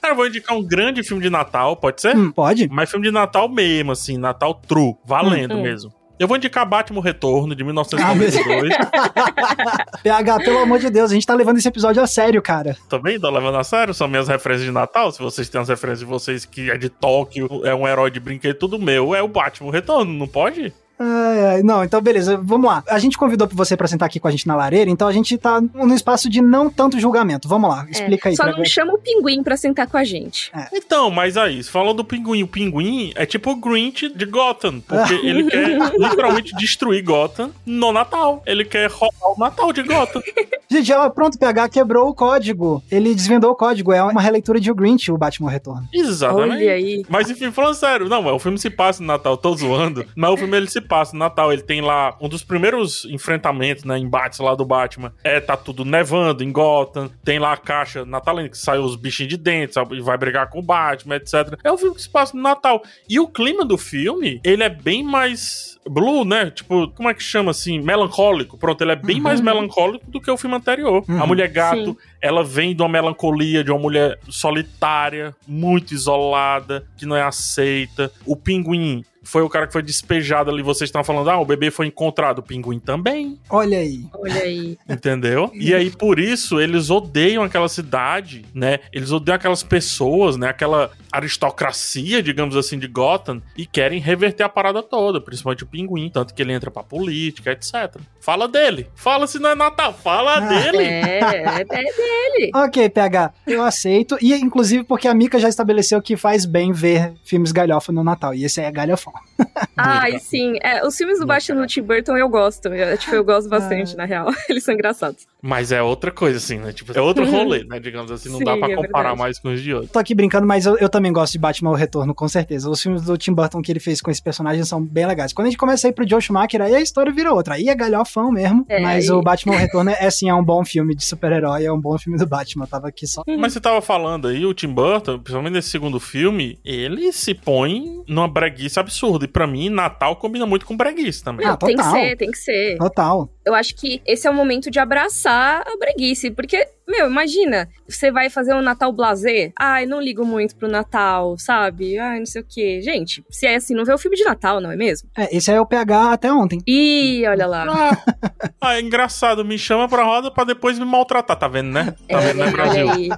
Cara, *laughs* eu vou indicar um grande filme de Natal, pode ser? hum, pode? Mas filme de Natal mesmo, assim, Natal true, valendo Hum. mesmo. Eu vou indicar Batman Retorno, de Ah, 1992. *laughs* PH, pelo amor de Deus, a gente tá levando esse episódio a sério, cara. Também tô levando a sério, são minhas referências de Natal. Se vocês têm as referências de vocês que é de Tóquio, é um herói de brinquedo, tudo meu, é o Batman Retorno, não pode? Ai, ai, não, então beleza, vamos lá. A gente convidou você pra sentar aqui com a gente na lareira, então a gente tá no espaço de não tanto julgamento. Vamos lá, explica aí É, Só pra não ver. chama o pinguim pra sentar com a gente. Então, mas aí, você falou do pinguim. O pinguim é tipo o Grinch de Gotham, porque *laughs* ele quer literalmente destruir Gotham no Natal. Ele quer roubar o Natal de Gotham. Gente, ó, pronto, PH quebrou o código. Ele desvendou o código, é uma releitura de O Grinch, o Batman Retorno. Exatamente. Olha aí. Mas enfim, falando sério, não, o filme se passa no Natal, tô zoando, *laughs* mas o filme ele se passa no Natal, ele tem lá um dos primeiros enfrentamentos, né, embates lá do Batman, é, tá tudo nevando em Gotham, tem lá a caixa natalina que sai os bichinhos de dentro, sabe, e vai brigar com o Batman, etc. É um filme que se passa no Natal. E o clima do filme, ele é bem mais blue, né, tipo, como é que chama assim, melancólico, pronto, ele é bem Uhum. mais melancólico do que o filme anterior. Uhum. A Mulher Gato, Sim. ela vem de uma melancolia, de uma mulher solitária, muito isolada, que não é aceita. O pinguim foi o cara que foi despejado ali. Vocês estão falando, ah, o bebê foi encontrado. O pinguim também, Olha aí. Olha aí. entendeu? *laughs* e aí, por isso, eles odeiam aquela cidade, né? Eles odeiam aquelas pessoas, né? Aquela aristocracia, digamos assim, de Gotham e querem reverter a parada toda, principalmente o pinguim. Tanto que ele entra pra política, etc. Fala dele. Fala se não é Natal. Fala Ah. dele. É, é, é dele. *laughs* Ok, PH, eu aceito. E inclusive porque a Mika já estabeleceu que faz bem ver filmes galhofa no Natal. E esse aí é galhofão. *laughs* Ai, sim. É, os filmes do Batman do. Tim Burton eu gosto. Eu, tipo, eu gosto bastante, Ah. na real. *laughs* Eles são engraçados. Mas é outra coisa, assim, né? Tipo, é outro rolê, né? Digamos assim, não Sim, dá pra é comparar verdade. mais com os de outros. Tô aqui brincando, mas eu, eu também gosto de Batman o Retorno, com certeza. Os filmes do Tim Burton que ele fez com esse personagem são bem legais. Quando a gente começa a ir pro Joe Schumacher, aí a história vira outra. Aí é galhofão mesmo. É, mas aí- o Batman o Retorno é, sim, é um bom filme de super-herói, é um bom filme do Batman. Eu tava aqui só. Mas você tava falando aí, o Tim Burton, principalmente nesse segundo filme, ele se põe numa breguice absurda. E pra mim, Natal combina muito com breguice também. Ah, Não, tem que total. ser, tem que ser. Total. Eu acho que esse é o momento de abraçar a breguice. Porque, meu, imagina, você vai fazer um Natal blazer. Ai, não ligo muito pro Natal, sabe? Ai, não sei o quê. Gente, se é assim, não vê o filme de Natal, não é mesmo? É, esse aí é o PH até ontem. Ih, olha lá. Ah, *laughs* ah, é engraçado, me chama pra roda pra depois me maltratar, tá vendo, né? Tá É, vendo, né, olha Brasil? aí.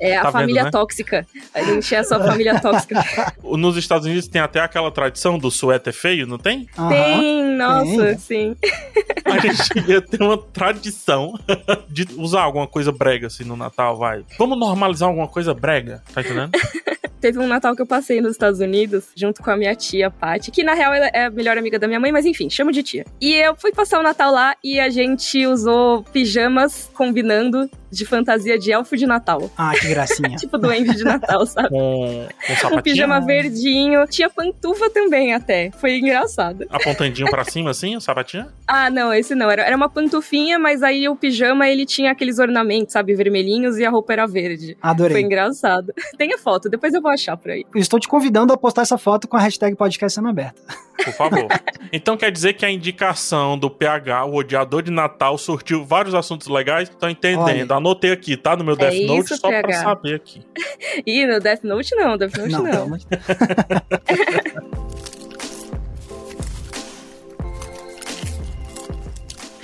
É a Tá vendo, família né? tóxica. A gente é a sua família tóxica. *laughs* Nos Estados Unidos tem até aquela tradição do suéter feio, não tem? Aham. Tem, nossa, sim. A gente devia ter uma tradição *laughs* de usar alguma coisa brega assim no Natal, vai. Vamos normalizar alguma coisa brega, tá entendendo? *laughs* Teve um Natal que eu passei nos Estados Unidos, junto com a minha tia, Paty, que na real é a melhor amiga da minha mãe, mas enfim, chamo de tia. E eu fui passar o Natal lá e a gente usou pijamas combinando de fantasia de elfo de Natal. Ah, que gracinha. *laughs* Tipo duende de Natal, sabe? Com, com Um pijama verdinho. Tinha pantufa também até. Foi engraçado. apontandinho pra cima assim, o sapatinho. Ah, não, esse não. Era, era uma pantufinha, mas aí o pijama ele tinha aqueles ornamentos, sabe? Vermelhinhos e a roupa era verde. Foi Adorei. engraçado. *laughs* Tem a foto, depois eu vou achar por aí. Estou te convidando a postar essa foto com a hashtag podcast sendo aberta. Por favor. *laughs* Então quer dizer que a indicação do PH, o odiador de Natal, surtiu vários assuntos legais? Tô entendendo. Anotei aqui, tá? No meu É Death Note, isso, só pra PH. saber aqui. *laughs* Ih, no Death Note não, Death Note Não, não. *laughs*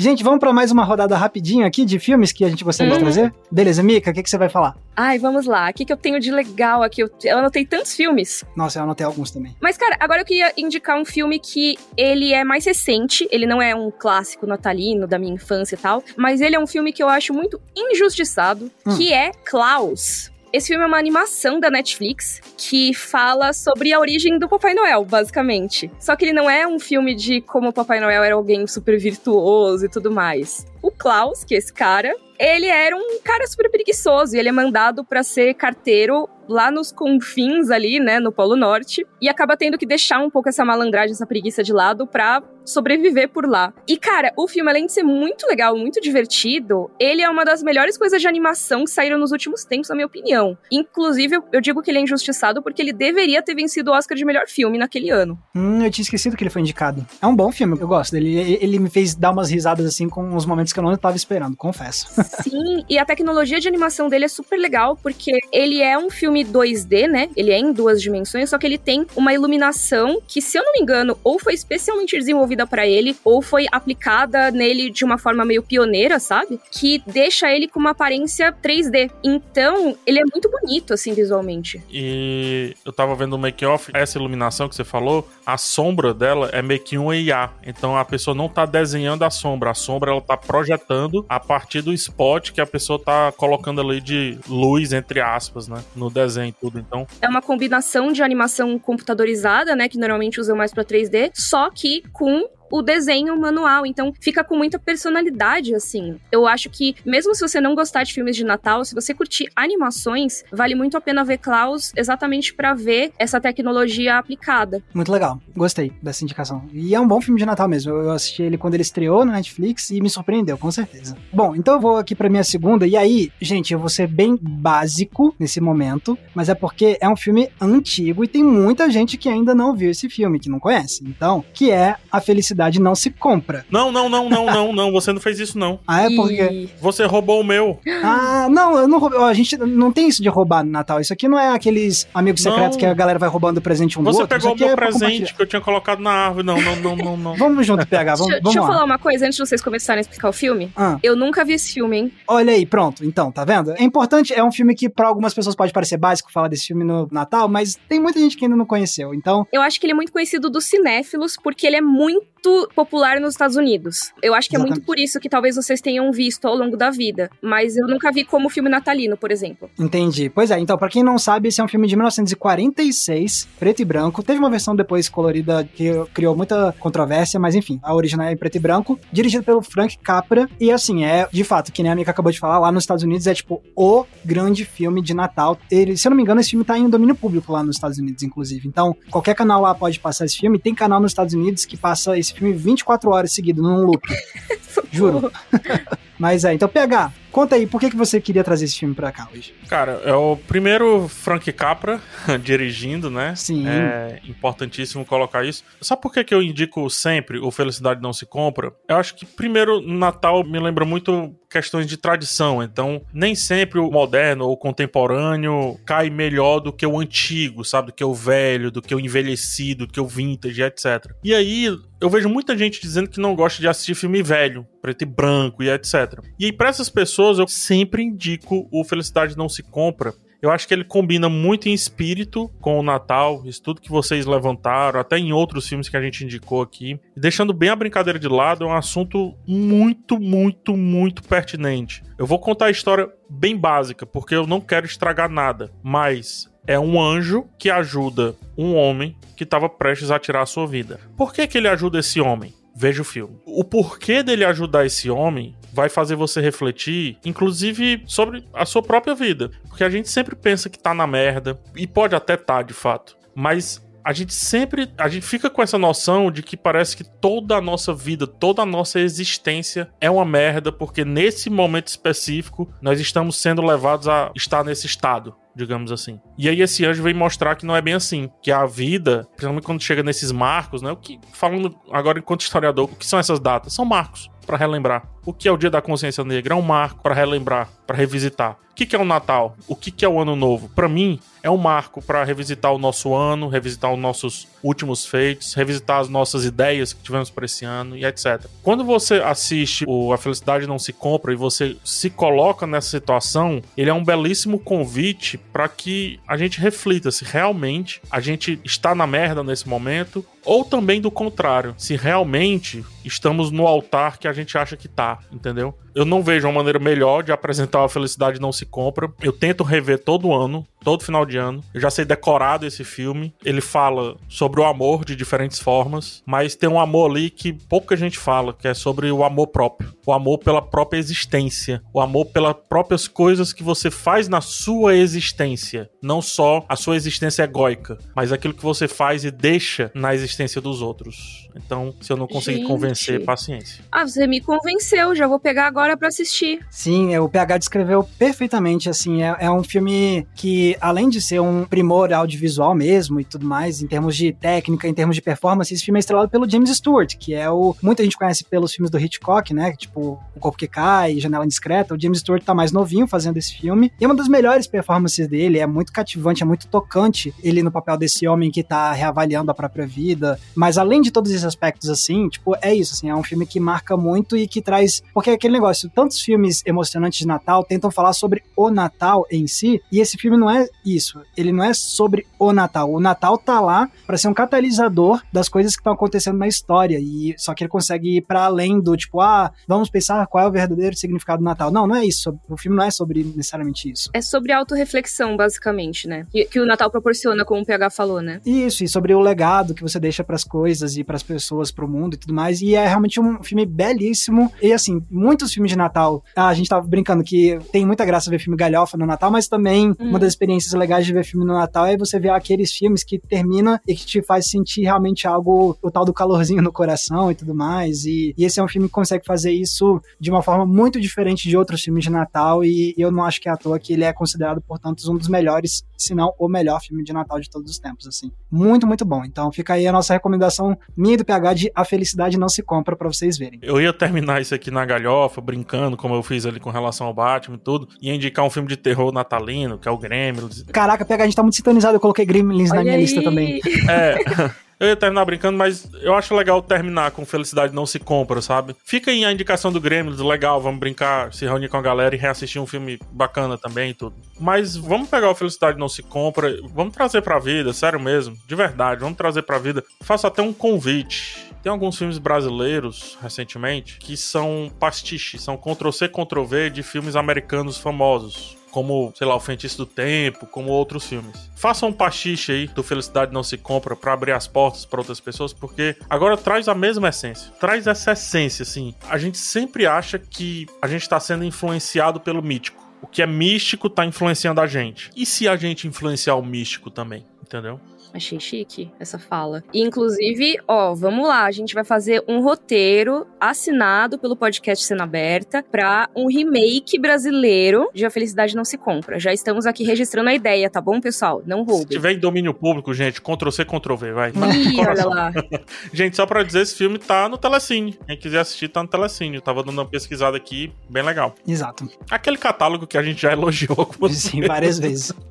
Gente, vamos para mais uma rodada rapidinho aqui de filmes que a gente gostaria Uhum. de trazer? Beleza, Mika, o que, que você vai falar? Ai, vamos lá. O que, que eu tenho de legal aqui? Eu, eu anotei tantos filmes. Nossa, eu anotei alguns também. Mas, cara, agora eu queria indicar um filme que ele é mais recente. Ele não é um clássico natalino da minha infância e tal. Mas ele é um filme que eu acho muito injustiçado, Hum. que é Klaus. Esse filme é uma animação da Netflix que fala sobre a origem do Papai Noel, basicamente. Só que ele não é um filme de como o Papai Noel era alguém super virtuoso e tudo mais. O Klaus, que é esse cara, ele era um cara super preguiçoso e ele é mandado pra ser carteiro lá nos confins ali, né, no Polo Norte, e acaba tendo que deixar um pouco essa malandragem, essa preguiça de lado pra sobreviver por lá. E cara, o filme além de ser muito legal, muito divertido, ele é uma das melhores coisas de animação que saíram nos últimos tempos, na minha opinião. Inclusive, eu, digo que ele é injustiçado porque ele deveria ter vencido o Oscar de melhor filme naquele ano. Hum, eu tinha esquecido que ele foi indicado. É um bom filme, eu gosto dele. Ele, ele me fez dar umas risadas assim com uns momentos que eu não estava esperando, confesso. *laughs* Sim, e a tecnologia de animação dele é super legal, porque ele é um filme 2D, né? Ele é em duas dimensões, só que ele tem uma iluminação que, se eu não me engano, ou foi especialmente desenvolvida para ele, ou foi aplicada nele de uma forma meio pioneira, sabe? Que deixa ele com uma aparência 3D. Então, ele é muito bonito, assim, visualmente. E eu tava vendo o make-off, essa iluminação que você falou, a sombra dela é meio que um IA. Então a pessoa não tá desenhando a sombra, a sombra ela tá projetando a partir do spot que a pessoa tá colocando ali de luz, entre aspas, né? No desenho tudo. Então, É uma combinação de animação computadorizada, né? Que normalmente usam mais pra 3D, só que com o desenho manual, então fica com muita personalidade, assim. Eu acho que, mesmo se você não gostar de filmes de Natal, se você curtir animações, vale muito a pena ver Klaus exatamente pra ver essa tecnologia aplicada. Muito legal, gostei dessa indicação. E é um bom filme de Natal mesmo. Eu assisti ele quando ele estreou na Netflix e me surpreendeu, com certeza. Bom, então eu vou aqui pra minha segunda. E aí, gente, eu vou ser bem básico nesse momento, mas é porque é um filme antigo e tem muita gente que ainda não viu esse filme, que não conhece. Então, que é A Felicidade Não Se Compra. não, não, não, não, não, não, você não fez isso não. *laughs* Ah, é porque. Você roubou o meu. Ah, não, eu não roubei. A gente não tem isso de roubar no Natal. Isso aqui não é aqueles amigos Não. secretos que a galera vai roubando presente um do Você outro. pegou o meu é presente que eu tinha colocado na árvore. Não, não, não, não, não. *laughs* Vamos junto, PH. Vamos, Deixa, vamos deixa eu lá. falar uma coisa antes de vocês começarem a explicar o filme. Ah. Eu nunca vi esse filme, hein? Olha aí, pronto. Então, tá vendo? É importante, é um filme que pra algumas pessoas pode parecer básico falar desse filme no Natal, mas tem muita gente que ainda não conheceu. Então, Eu acho que ele é muito conhecido dos cinéfilos porque ele é muito popular nos Estados Unidos. Eu acho que é muito por isso que talvez vocês tenham visto ao longo da vida. Mas eu nunca vi como filme natalino, por exemplo. entendi. Pois é, então, pra quem não sabe, esse é um filme de 1946, preto e branco. Teve uma versão depois colorida que criou muita controvérsia, mas enfim, a original é em preto e branco, dirigido pelo Frank Capra. E assim, é de fato, que nem a Mika acabou de falar, lá nos Estados Unidos é tipo o grande filme de Natal. Ele, se eu não me engano, esse filme tá em domínio público lá nos Estados Unidos, inclusive. Então, qualquer canal lá pode passar esse filme. Tem canal nos Estados Unidos que passa esse filme 24 horas seguido, num loop. *laughs* Juro. *laughs* Mas é, então, PH, conta aí, por que, que você queria trazer esse filme pra cá hoje? Cara, é o primeiro Frank Capra *laughs* dirigindo, né? Sim. É importantíssimo colocar isso. Sabe por que, que eu indico sempre o Felicidade Não Se Compra? Eu acho que, primeiro, Natal me lembra muito questões de tradição. Então, nem sempre o moderno ou o contemporâneo cai melhor do que o antigo, sabe? Do que o velho, do que o envelhecido, do que o vintage, etc. E aí, eu vejo muita gente dizendo que não gosta de assistir filme velho, preto e branco e etc. E aí, pra essas pessoas, eu sempre indico o Felicidade Não Se Compra, eu acho que ele combina muito em espírito com o Natal, isso tudo que vocês levantaram, até em outros filmes que a gente indicou aqui. E deixando bem a brincadeira de lado, é um assunto muito, muito, muito pertinente. Eu vou contar a história bem básica, porque eu não quero estragar nada, mas é um anjo que ajuda um homem que estava prestes a tirar a sua vida. Por que, que ele ajuda esse homem? Veja o filme. O porquê dele ajudar esse homem vai fazer você refletir, inclusive sobre a sua própria vida. Porque a gente sempre pensa que tá na merda, e pode até tá de fato, mas a gente sempre, a gente fica com essa noção de que parece que toda a nossa vida, toda a nossa existência é uma merda, porque nesse momento específico nós estamos sendo levados a estar nesse estado digamos assim. E aí esse anjo vem mostrar que não é bem assim, que a vida, principalmente quando chega nesses marcos, né, o que falando agora enquanto historiador, o que são essas datas? São marcos. Para relembrar. O que é o Dia da Consciência Negra? É um marco para relembrar, para revisitar. O que, é o Natal? O que, que é o Ano Novo? Para mim, é um marco para revisitar o nosso ano, revisitar os nossos últimos feitos, revisitar as nossas ideias que tivemos para esse ano e etc. Quando você assiste o A Felicidade Não Se Compra e você se coloca nessa situação, ele é um belíssimo convite para que a gente reflita se realmente a gente está na merda nesse momento ou também do contrário, se realmente estamos no altar que a gente acha que tá, entendeu? Eu não vejo uma maneira melhor de apresentar a felicidade não se compra. Eu tento rever todo ano, todo final de ano. Eu já sei decorado esse filme. Ele fala sobre o amor de diferentes formas, mas tem um amor ali que pouca gente fala, que é sobre o amor próprio, o amor pela própria existência, o amor pelas próprias coisas que você faz na sua existência, não só a sua existência egóica, mas aquilo que você faz e deixa na existência dos outros. Então, se eu não conseguir Gente. convencer, paciência. Ah, você me convenceu, já vou pegar agora pra assistir. Sim, é, o PH descreveu perfeitamente, assim, é, é um filme que, além de ser um primor audiovisual mesmo e tudo mais, em termos de técnica, em termos de performance, esse filme é estrelado pelo James Stewart, que é o... Muita gente conhece pelos filmes do Hitchcock, né, tipo O Corpo que Cai, Janela Indiscreta, o James Stewart tá mais novinho fazendo esse filme, e é uma das melhores performances dele, é muito cativante, é muito tocante, ele no papel desse homem que tá reavaliando a própria vida, mas além de todos esses aspectos, assim, tipo, é isso, assim, é um filme que marca muito e que traz, porque é aquele negócio, tantos filmes emocionantes de Natal tentam falar sobre o Natal em si, e esse filme não é isso, ele não é sobre o Natal, o Natal tá lá pra ser um catalisador das coisas que estão acontecendo na história, e só que ele consegue ir pra além do, tipo, ah, vamos pensar qual é o verdadeiro significado do Natal. Não, não é isso, o filme não é sobre necessariamente isso. É sobre autorreflexão, basicamente, né? Que, que o Natal proporciona, como o PH falou, né? Isso, e sobre o legado que você deixa pras coisas e pras pessoas, pro mundo e tudo mais. E é realmente um filme belíssimo. E assim, muitos filmes de Natal, ah, a gente tava brincando que tem muita graça ver filme galhofa no Natal, mas também Hum. uma das experiências legais de ver filme no Natal é você ver aqueles filmes que termina e que te faz sentir realmente algo, o tal do calorzinho no coração e tudo mais. E, e esse é um filme que consegue fazer isso de uma forma muito diferente de outros filmes de Natal. E eu não acho que é à toa que ele é considerado, portanto, um dos melhores, se não o melhor filme de Natal de todos os tempos, assim. Muito, muito bom. Então fica aí a nossa recomendação minha e do PH de A Felicidade Não Se Compra pra vocês verem. Eu ia terminar isso aqui na galhofa, brincando, como eu fiz ali com relação ao Batman e tudo. Ia indicar um filme de terror natalino, que é o Gremlins. Caraca, PH, a gente tá muito sintonizado. Eu coloquei Gremlins na Olha minha aí. lista também. *laughs* É. Eu ia terminar brincando, mas eu acho legal terminar com Felicidade Não Se Compra, sabe? Fica aí a indicação do Gremlins, legal, vamos brincar, se reunir com a galera e reassistir um filme bacana também e tudo. Mas vamos pegar o Felicidade Não Se Compra, vamos trazer pra vida, sério mesmo, de verdade, vamos trazer pra vida. Faço até um convite. Tem alguns filmes brasileiros, recentemente, que são pastiche, são Ctrl-C, Ctrl-V de filmes americanos famosos como, sei lá, O Feitiço do Tempo, como outros filmes. Faça um pastiche aí do Felicidade Não Se Compra pra abrir as portas pra outras pessoas, porque agora traz a mesma essência. Traz essa essência, assim. A gente sempre acha que a gente tá sendo influenciado pelo mítico. O que é místico tá influenciando a gente. E se a gente influenciar o místico também? Entendeu? Achei chique essa fala. E, inclusive, ó, vamos lá, a gente vai fazer um roteiro assinado pelo podcast Cena Aberta pra um remake brasileiro de A Felicidade Não Se Compra. Já estamos aqui registrando a ideia, tá bom, pessoal? Não Se roube. tiver em domínio público, gente, Ctrl-C, Ctrl-V, vai. Ih, *laughs* olha lá. *laughs* Gente, só pra dizer, esse filme tá no Telecine. Quem quiser assistir, tá no Telecine. Eu tava dando uma pesquisada aqui, bem legal. Exato. Aquele catálogo que a gente já elogiou com você. Sim, várias vezes. *laughs*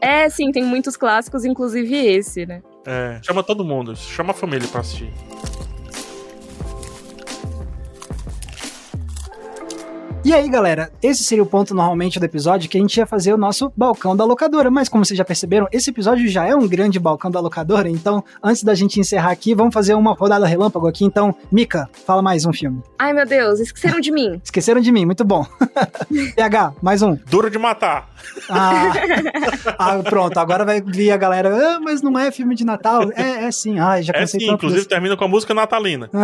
É, sim, tem muitos clássicos, inclusive esse, né? É, chama todo mundo, chama a família pra assistir. E aí, galera, esse seria o ponto normalmente do episódio que a gente ia fazer o nosso balcão da locadora. Mas como vocês já perceberam, esse episódio já é um grande balcão da locadora. Então, antes da gente encerrar aqui, vamos fazer uma rodada relâmpago aqui. Então, Mika, fala mais um filme. Ai, meu Deus, esqueceram de mim. Esqueceram de mim, muito bom. *laughs* PH, mais um. Duro de matar. Ah, ah, pronto, agora vai vir a galera. Ah, mas não é filme de Natal? É, é sim. Ai, já É cansei sim, tanto inclusive desse- termina com a música natalina. *laughs*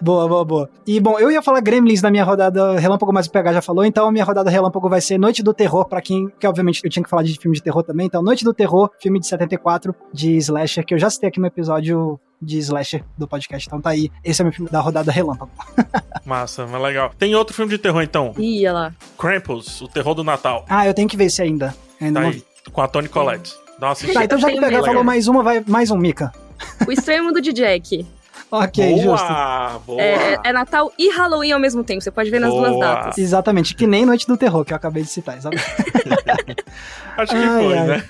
Boa, boa, boa. E bom, eu ia falar Gremlins na minha rodada relâmpago, mas o PH já falou, então a minha rodada relâmpago vai ser Noite do Terror, pra quem, que obviamente eu tinha que falar de filme de terror também, então Noite do Terror, filme de 74 de Slasher, que eu já citei aqui no episódio de Slasher do podcast, então tá aí, esse é o meu filme da rodada relâmpago. *laughs* Massa, mas legal. Tem outro filme de terror então, Ih, olha lá. Krampus, o terror do Natal. Ah, eu tenho que ver esse ainda. Ainda Tá não aí, com a Toni Collette. Dá uma assistida. Tá, então já que o PH falou mais uma, vai mais um, Mika. O Estranho Mundo de Jack. Ok, boa, justo. boa. É, é Natal e Halloween ao mesmo tempo. Você pode ver nas Boa. duas datas. Exatamente, que nem Noite do Terror, que eu acabei de citar, exatamente. *laughs* Acho que Ai, foi, ai. né?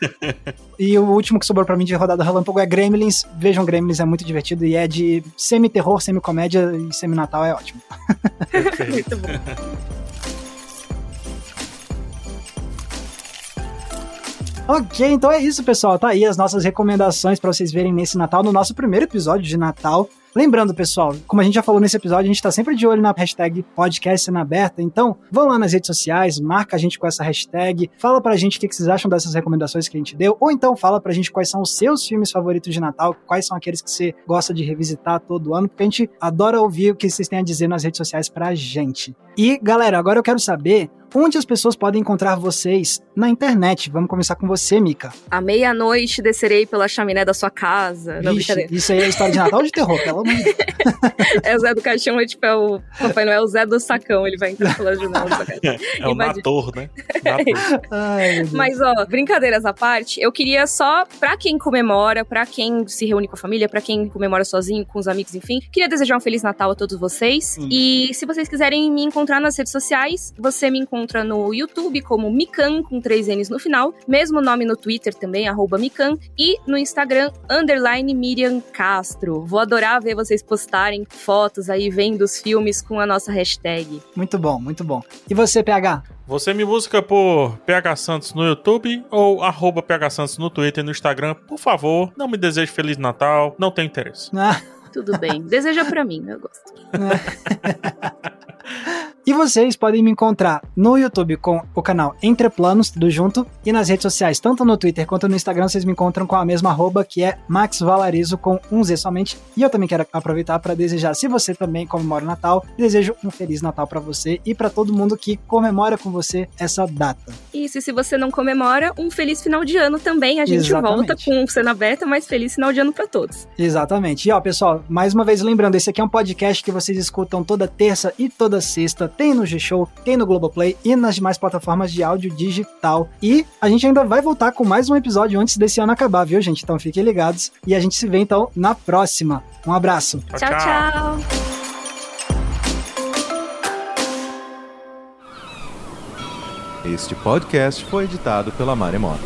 E o último que sobrou pra mim de rodada relâmpago é Gremlins. Vejam Gremlins, é muito divertido e é de semi-terror, semi-comédia e semi-natal, é ótimo. *laughs* Muito bom. Ok, então é isso, pessoal. Tá aí as nossas recomendações pra vocês verem nesse Natal, no nosso primeiro episódio de Natal. Lembrando, pessoal, como a gente já falou nesse episódio, a gente tá sempre de olho na hashtag podcast cena aberta. Então, vão lá nas redes sociais, marca a gente com essa hashtag, fala pra gente o que que vocês acham dessas recomendações que a gente deu, ou então fala pra gente quais são os seus filmes favoritos de Natal, quais são aqueles que você gosta de revisitar todo ano, porque a gente adora ouvir o que vocês têm a dizer nas redes sociais pra gente. E, galera, agora eu quero saber onde as pessoas podem encontrar vocês na internet. Vamos começar com você, Mika. À meia-noite descerei pela chaminé da sua casa. Vixe, isso aí é história de Natal ou de terror, pelo amor de Deus. *laughs* É o Zé do Caixão, é tipo, é o Papai Noel, é o Zé do Sacão. Ele vai entrar pela janela da sua casa. *laughs* É o. Nator, né? Nator. *laughs* Ai. Mas, ó, brincadeiras à parte, eu queria só, pra quem comemora, pra quem se reúne com a família, pra quem comemora sozinho, com os amigos, enfim, queria desejar um Feliz Natal a todos vocês. Hum. E se vocês quiserem me encontrar nas redes sociais, você me encontra no YouTube como Mikan, com três N's no final, mesmo nome no Twitter também, arroba Mikan, e no Instagram, underline Miriam Castro. Vou adorar ver vocês postarem fotos aí, vendo os filmes com a nossa hashtag. Muito bom, muito bom. E você, PH? Você me busca por PH Santos no YouTube ou arroba PH Santos no Twitter e no Instagram. Por favor, não me deseje Feliz Natal, não tenho interesse. Ah, Tudo bem. Deseja pra mim, eu gosto. *laughs* *laughs* E vocês podem me encontrar no YouTube com o canal Entre Planos, tudo junto, e nas redes sociais, tanto no Twitter quanto no Instagram, vocês me encontram com a mesma arroba, que é Max Valarizo com um Z somente. E eu também quero aproveitar para desejar, se você também comemora o Natal, desejo um Feliz Natal para você e para todo mundo que comemora com você essa data. Isso, e se você não comemora, um feliz final de ano também. A gente Exatamente. volta com cena aberta, mas feliz final de ano pra todos. Exatamente. E ó, pessoal, mais uma vez lembrando, esse aqui é um podcast que vocês escutam toda terça e toda sexta. Tem no G-Show, tem no Globoplay e nas demais plataformas de áudio digital. E a gente ainda vai voltar com mais um episódio antes desse ano acabar, viu, gente? Então fiquem ligados. E a gente se vê então na próxima. Um abraço. tchau. tchau. Este podcast foi editado pela Maremoto.